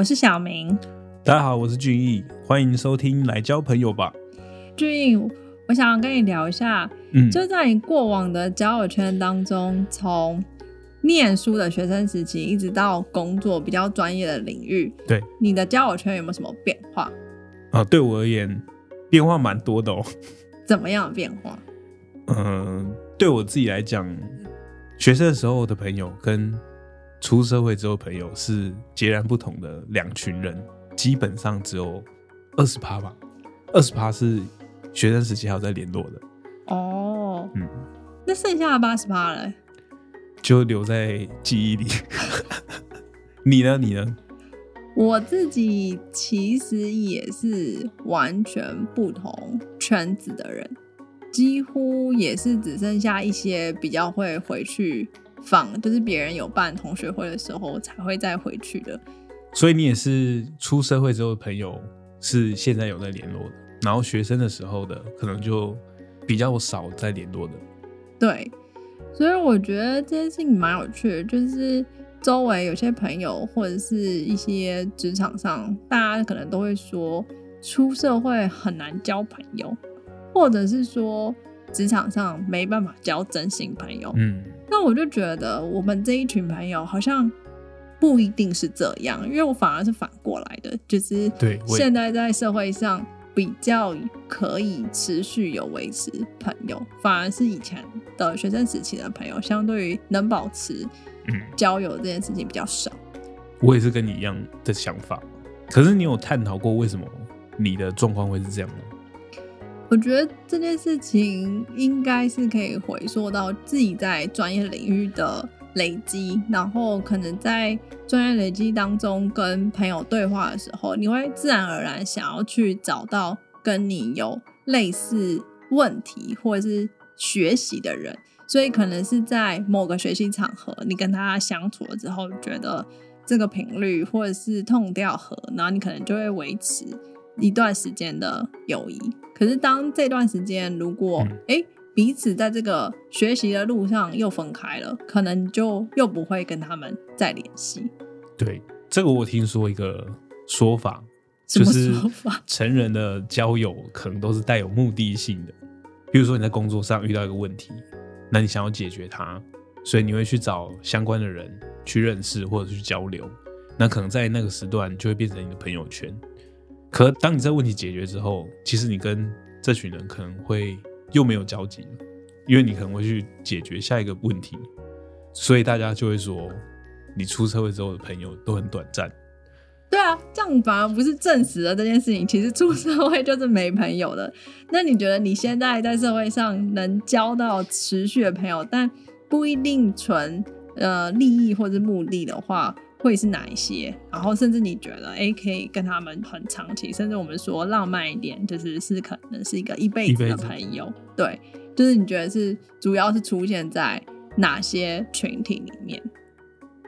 我是小明。大家好，我是俊逸，欢迎收听来交朋友吧。俊逸，我想要跟你聊一下，嗯，就在你过往的交友圈当中，从念书的学生时期，一直到工作比较专业的领域，对你的交友圈有没有什么变化？啊，对我而言，变化蛮多的哦。怎么样的变化？嗯，对我自己来讲，学生的时候的朋友跟出社会之后朋友是截然不同的两群人，基本上只有二十趴吧，二十趴是学生时期还有在联络的，哦，嗯，那剩下的八十趴嘞？就留在记忆里。你呢？你呢？我自己其实也是完全不同圈子的人，几乎也是只剩下一些比较会回去访，就是别人有办同学会的时候才会再回去的。所以你也是出社会之后的朋友，是现在有在联络的，然后学生的时候的可能就比较少在联络的。对，所以我觉得这件事情蛮有趣的，就是周围有些朋友或者是一些职场上，大家可能都会说出社会很难交朋友，或者是说职场上没办法交真心朋友。嗯，那我就觉得我们这一群朋友好像不一定是这样，因为我反而是反过来的，就是对现在在社会上比较可以持续有维持朋友，反而是以前的学生时期的朋友，相对于能保持嗯，交友这件事情比较少。我也是跟你一样的想法。可是你有探讨过为什么你的状况会是这样吗？我觉得这件事情应该是可以回溯到自己在专业领域的累积，然后可能在专业累积当中跟朋友对话的时候，你会自然而然想要去找到跟你有类似问题或者是学习的人，所以可能是在某个学习场合，你跟他相处了之后，觉得这个频率或者是痛调和，然后你可能就会维持一段时间的友谊。可是当这段时间如果诶彼此在这个学习的路上又分开了，可能就又不会跟他们再联系。对，这个我听说一个说法，就是？成人的交友可能都是带有目的性的。比如说你在工作上遇到一个问题，那你想要解决它，所以你会去找相关的人去认识或者去交流。那可能在那个时段就会变成你的朋友圈。可当你这个问题解决之后，其实你跟这群人可能会又没有交集了，因为你可能会去解决下一个问题，所以大家就会说，你出社会之后的朋友都很短暂。对啊，这样反而不是证实了这件事情。其实出社会就是没朋友的。那你觉得你现在在社会上能交到持续的朋友，但不一定纯呃利益或者目的的话，会是哪一些？然后甚至你觉得，哎，可以跟他们很长期，甚至我们说浪漫一点，就是是可能是一个一辈子的朋友。对，就是你觉得是主要是出现在哪些群体里面？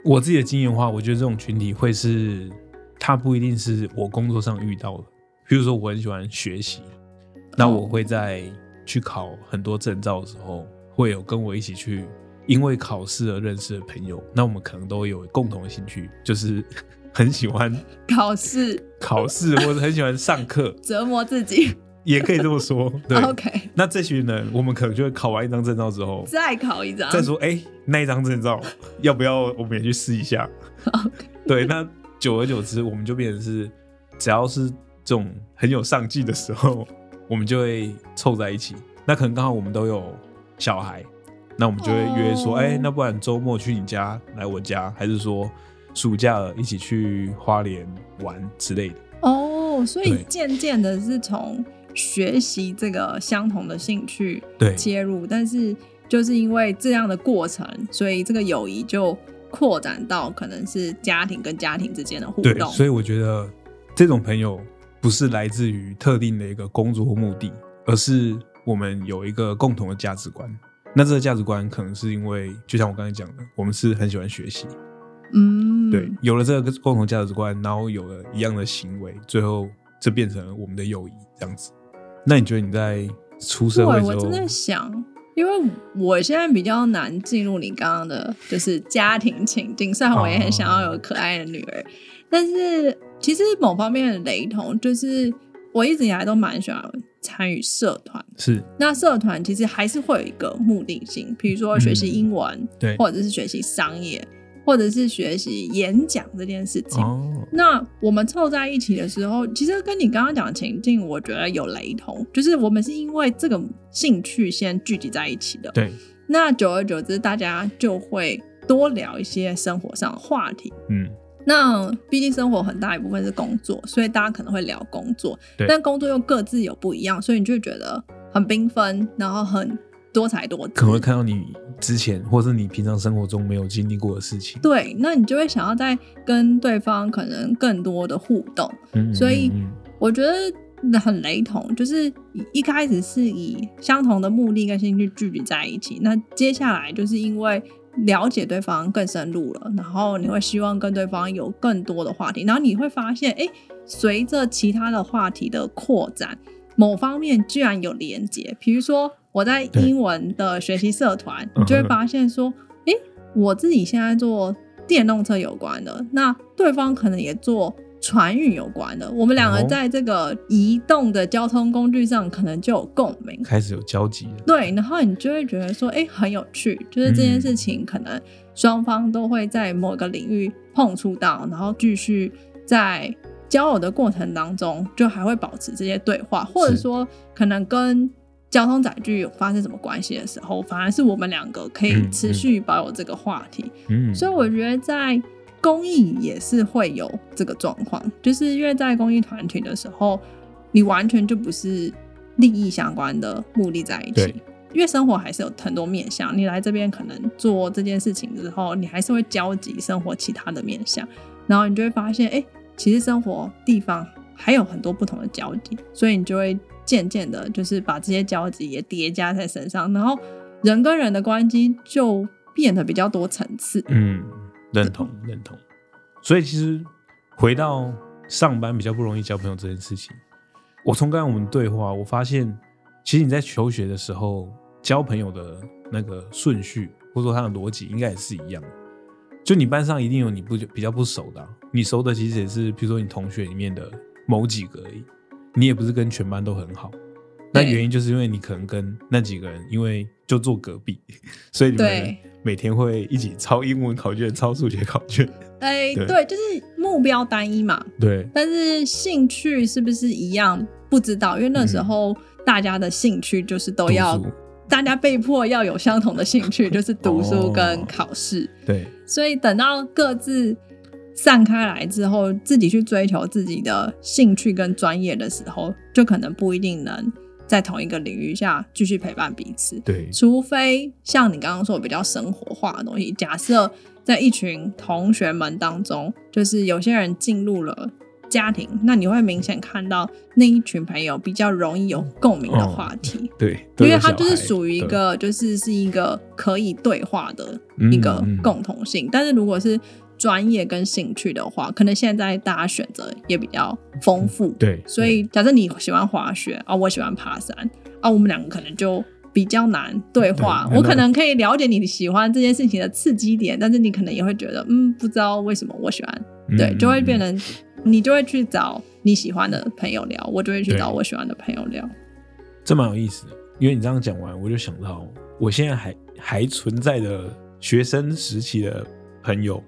我自己的经验的话，我觉得这种群体会是，他不一定是我工作上遇到的。比如说，我很喜欢学习，那我会在去考很多证照的时候，会有跟我一起去因为考试而认识的朋友。那我们可能都有共同的兴趣，就是 很喜欢考试考试，或者很喜欢上课，折磨自己。也可以这么说。对 OK，那这群人，我们可能就会考完一张证照之后，再考一张。再说，哎、那一张证照要不要我们也去试一下？OK，？对，那久而久之，我们就变成是，只要是这种很有上进的时候，我们就会凑在一起。那可能刚好我们都有小孩，那我们就会约说，哦哎、那不然周末去你家来我家，还是说暑假了一起去花莲玩之类的。哦，所以渐渐的是从学习这个相同的兴趣对切入，但是就是因为这样的过程，所以这个友谊就扩展到可能是家庭跟家庭之间的互对，动。所以我觉得这种朋友不是来自于特定的一个工作或目的，而是我们有一个共同的价值观。那这个价值观可能是因为，就像我刚才讲的，我们是很喜欢学习，嗯，对，有了这个共同价值观，然后有了一样的行为，最后这变成了我们的友谊这样子。那你觉得你在出社会对，之后我真，的想，因为我现在比较难进入你刚刚的，就是家庭情境。虽然我也很想要有可爱的女儿，但是其实某方面的雷同，就是我一直以来都蛮喜欢参与社团。是那社团其实还是会有一个目的性，比如说学习英文，对或者是学习商业，或者是学习演讲这件事情。哦，那我们凑在一起的时候，其实跟你刚刚讲的情境，我觉得有雷同，就是我们是因为这个兴趣先聚集在一起的。对，那久而久之，大家就会多聊一些生活上的话题。嗯，那毕竟生活很大一部分是工作，所以大家可能会聊工作，对但工作又各自有不一样，所以你就觉得很缤纷，然后很多才多姿。可能会看到你之前或是你平常生活中没有经历过的事情。对，那你就会想要再跟对方可能更多的互动。嗯，所以我觉得很雷同，就是一开始是以相同的目的跟兴趣聚集在一起，那接下来就是因为了解对方更深入了，然后你会希望跟对方有更多的话题，然后你会发现，哎，随着其他的话题的扩展，某方面居然有连接，比如说我在英文的学习社团，嗯你就会发现说，哎，我自己现在做电动车有关的，那对方可能也做船运有关的，我们两个哦在这个移动的交通工具上可能就有共鸣。开始有交集了。对，然后你就会觉得说，哎，很有趣，就是这件事情可能双方都会在某个领域碰触到，然后继续在交友的过程当中，就还会保持这些对话，或者说可能跟交通载具有发生什么关系的时候，反而是我们两个可以嗯持续保有这个话题。嗯，所以我觉得在公益也是会有这个状况，就是因为在公益团体的时候，你完全就不是利益相关的目的在一起对。因为生活还是有很多面向，你来这边可能做这件事情之后，你还是会交集生活其他的面向，然后你就会发现，哎、其实生活地方还有很多不同的交集，所以你就会渐渐的，就是把这些交集也叠加在身上，然后人跟人的关系就变得比较多层次。嗯，认同认同。所以其实回到上班比较不容易交朋友这件事情，我从刚刚我们对话，我发现其实你在求学的时候交朋友的那个顺序，或者说它的逻辑，应该也是一样的。就你班上一定有你不比较不熟的啊、你熟的其实也是，比如说你同学里面的某几个而已，你也不是跟全班都很好。那原因就是因为你可能跟那几个人，因为就坐隔壁，所以你们对每天会一起抄英文考卷、抄数学考卷。哎、对。对，就是目标单一嘛，对，但是兴趣是不是一样不知道，因为那时候大家的兴趣就是都要，大家被迫要有相同的兴趣，就是读书跟哦考试，对，所以等到各自散开来之后，自己去追求自己的兴趣跟专业的时候，就可能不一定能在同一个领域下继续陪伴彼此。对，除非像你刚刚说的比较生活化的东西，假设在一群同学们当中，就是有些人进入了家庭，那你会明显看到那一群朋友比较容易有共鸣的话题，对，因为它就是属于一个就是是一个可以对话的一个共同性。但是如果是专业跟兴趣的话，可能现在大家选择也比较丰富，对，所以假设你喜欢滑雪啊，我喜欢爬山啊，我们两个可能就比较难对话。对我可能可以了解你喜欢这件事情的刺激点，但是你可能也会觉得，嗯，不知道为什么我喜欢，嗯对，就会变嗯成你就会去找你喜欢的朋友聊，我就会去找我喜欢的朋友聊。这蛮有意思的。因为你这样讲完，我就想到我现在还还存在的学生时期的朋友，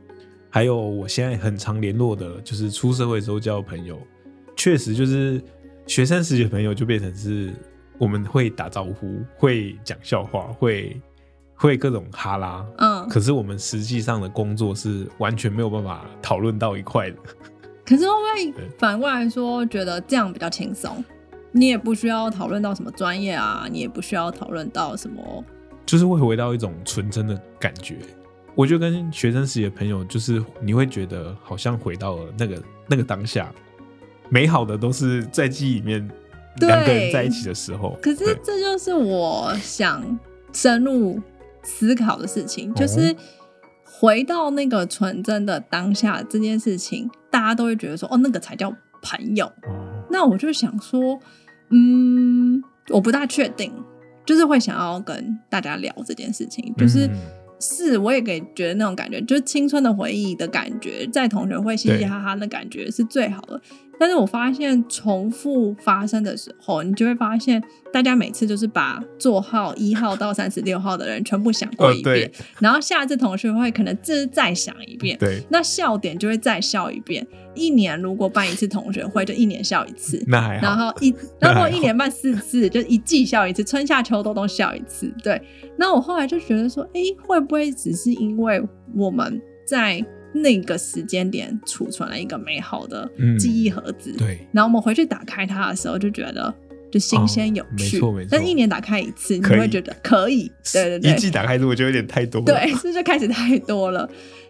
还有我现在很常联络的，就是出社会之后交的朋友，确实就是学生时期的朋友就变成是我们会打招呼，会讲笑话，会会各种哈拉，嗯，可是我们实际上的工作是完全没有办法讨论到一块的。可是会不会反过来说，觉得这样比较轻松？你也不需要讨论到什么专业啊，你也不需要讨论到什么就是会回到一种纯真的感觉。我就跟学生时期的朋友，就是你会觉得好像回到了那个那个当下，美好的都是在记忆里面对两个人在一起的时候。可是这就是我想深入思考的事情，哦就是回到那个纯真的当下这件事情，大家都会觉得说，哦，那个才叫朋友。哦，那我就想说，嗯，我不大确定，就是会想要跟大家聊这件事情，就是嗯是，我也给觉得那种感觉，就是青春的回忆的感觉，在同学会嘻嘻哈哈的感觉是最好的。但是我发现重复发生的时候，你就会发现大家每次就是把座号一号到三十六号的人全部想过一遍，然后下次同学会可能这再想一遍，对，那笑点就会再笑一遍。一年如果办一次同学会，就一年笑一次，那还好。然后一，然后一年办四次，就一季笑一次，春夏秋冬都笑一次。对，那我后来就觉得说，哎，会不会只是因为我们在。那个时间点储存了一个美好的记忆盒子，对。然后我们回去打开它的时候，就觉得就新鲜有趣，没错没错。但一年打开一次，你会觉得可以，对对对。一季打开，我觉得有点太多，对，这就开始太多了。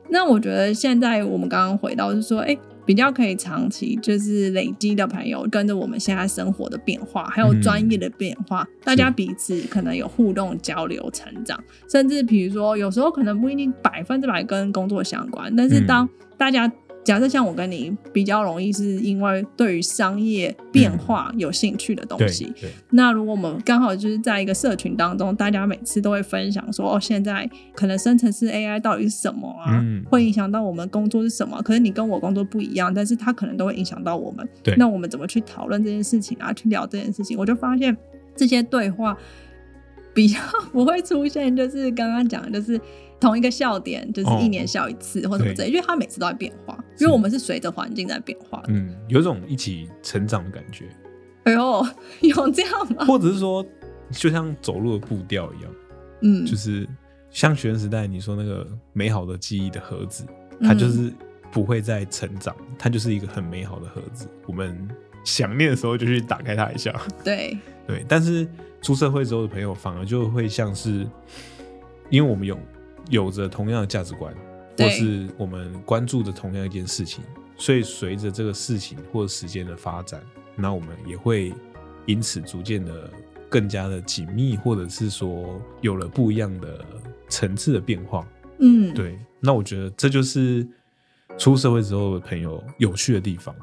那我觉得现在我们刚刚回到是说，哎。比较可以长期就是累积的朋友，跟着我们现在生活的变化，还有专业的变化，大家彼此可能有互动、交流、成长，甚至比如说有时候可能不一定百分之百跟工作相关，但是当大家。假设像我跟你比较容易，是因为对于商业变化有兴趣的东西。那如果我们刚好就是在一个社群当中，大家每次都会分享说，哦，现在可能生成式 AI 到底是什么啊？会影响到我们工作是什么？可是你跟我工作不一样，但是它可能都会影响到我们。那我们怎么去讨论这件事情啊？去聊这件事情？我就发现这些对话比较 不会出现，就是刚刚讲的，就是。同一个笑点就是一年笑一次或什么之类，因为它每次都在变化，因为我们是随着环境在变化的。嗯，有种一起成长的感觉。哎呦，有这样吗？或者是说，就像走路的步调一样，嗯，就是像学生时代你说那个美好的记忆的盒子，它就是不会再成长，它就是一个很美好的盒子。我们想念的时候就去打开它一下。对 对，但是出社会之后的朋友反而就会像是，因为我们有。有着同样的价值观，或是我们关注的同样一件事情，所以随着这个事情或时间的发展，那我们也会因此逐渐的更加的紧密，或者是说有了不一样的层次的变化。嗯，对。那我觉得这就是出社会之后的朋友有趣的地方。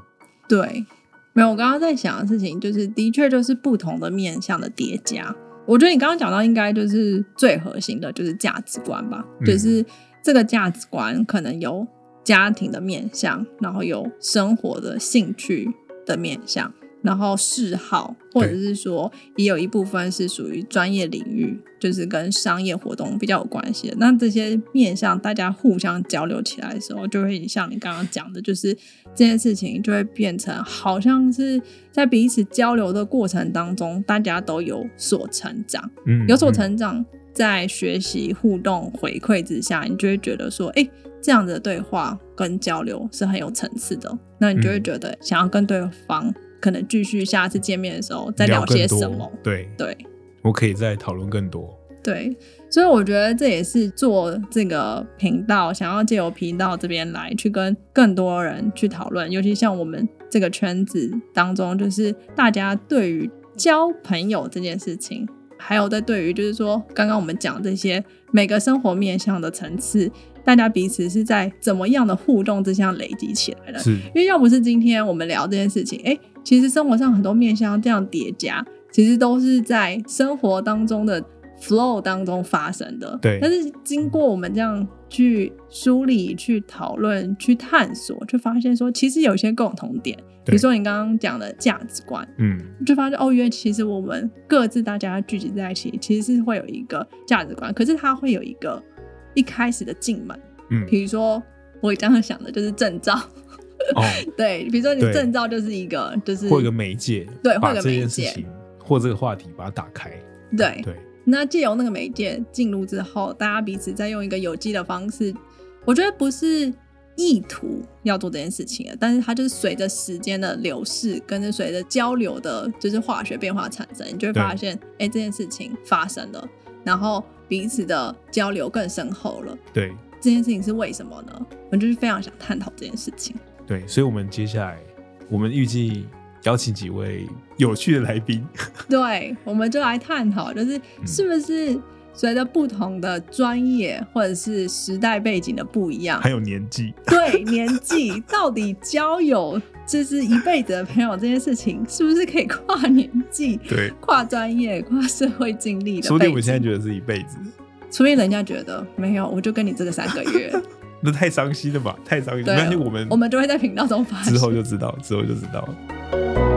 对，没有，我刚刚在想的事情，就是的确就是不同的面向的叠加。我觉得你刚刚讲到，应该就是最核心的，就是价值观吧。就是这个价值观可能有家庭的面向，然后有生活的兴趣的面向。然后嗜好，或者是说，也有一部分是属于专业领域，就是跟商业活动比较有关系的。那这些面向大家互相交流起来的时候，就会像你刚刚讲的，就是这件事情就会变成好像是在彼此交流的过程当中，大家都有所成长，嗯，有所成长，在学习互动回馈之下，你就会觉得说，哎，这样的对话跟交流是很有层次的。那你就会觉得想要跟对方。可能继续下次见面的时候再聊些什么？对对，我可以再讨论更多。对，所以我觉得这也是做这个频道，想要借由频道这边来去跟更多人去讨论，尤其像我们这个圈子当中，就是大家对于交朋友这件事情，还有在对于就是说刚刚我们讲这些每个生活面向的层次。大家彼此是在怎么样的互动之下累积起来的？是，因为要不是今天我们聊这件事情，哎，其实生活上很多面向这样叠加，其实都是在生活当中的 flow 当中发生的。对。但是经过我们这样去梳理、去讨论、去探索，就发现说，其实有些共同点，比如说你刚刚讲的价值观，嗯，就发现哦，原来其实我们各自大家聚集在一起，其实是会有一个价值观，可是它会有一个。一开始的进门，嗯，比如说我这样想的就是证照，哦，对，比如说你证照就是一个，就是或一个媒介，对，或者媒介，或这个话题把它打开，对对。那借由那个媒介进入之后，大家彼此再用一个有机的方式，我觉得不是意图要做这件事情但是它就是随着时间的流逝，跟着随着交流的，就是化学变化产生，你就会发现，哎，这件事情发生了，然后。彼此的交流更深厚了。对，这件事情是为什么呢？我就是非常想探讨这件事情。对，所以，我们接下来，我们预计邀请几位有趣的来宾。对，我们就来探讨，就是是不是随着不同的专业或者是时代背景的不一样，还有年纪，对，年纪到底交友。就是一辈子的朋友这件事情，是不是可以跨年纪、对跨专业、跨社会经历的？说不定我现在觉得是一辈子。除非人家觉得没有，我就跟你这个三个月，那太伤心了吧？太伤心。对没关系，我们我们就会在频道中发现之后就知道，之后就知道了。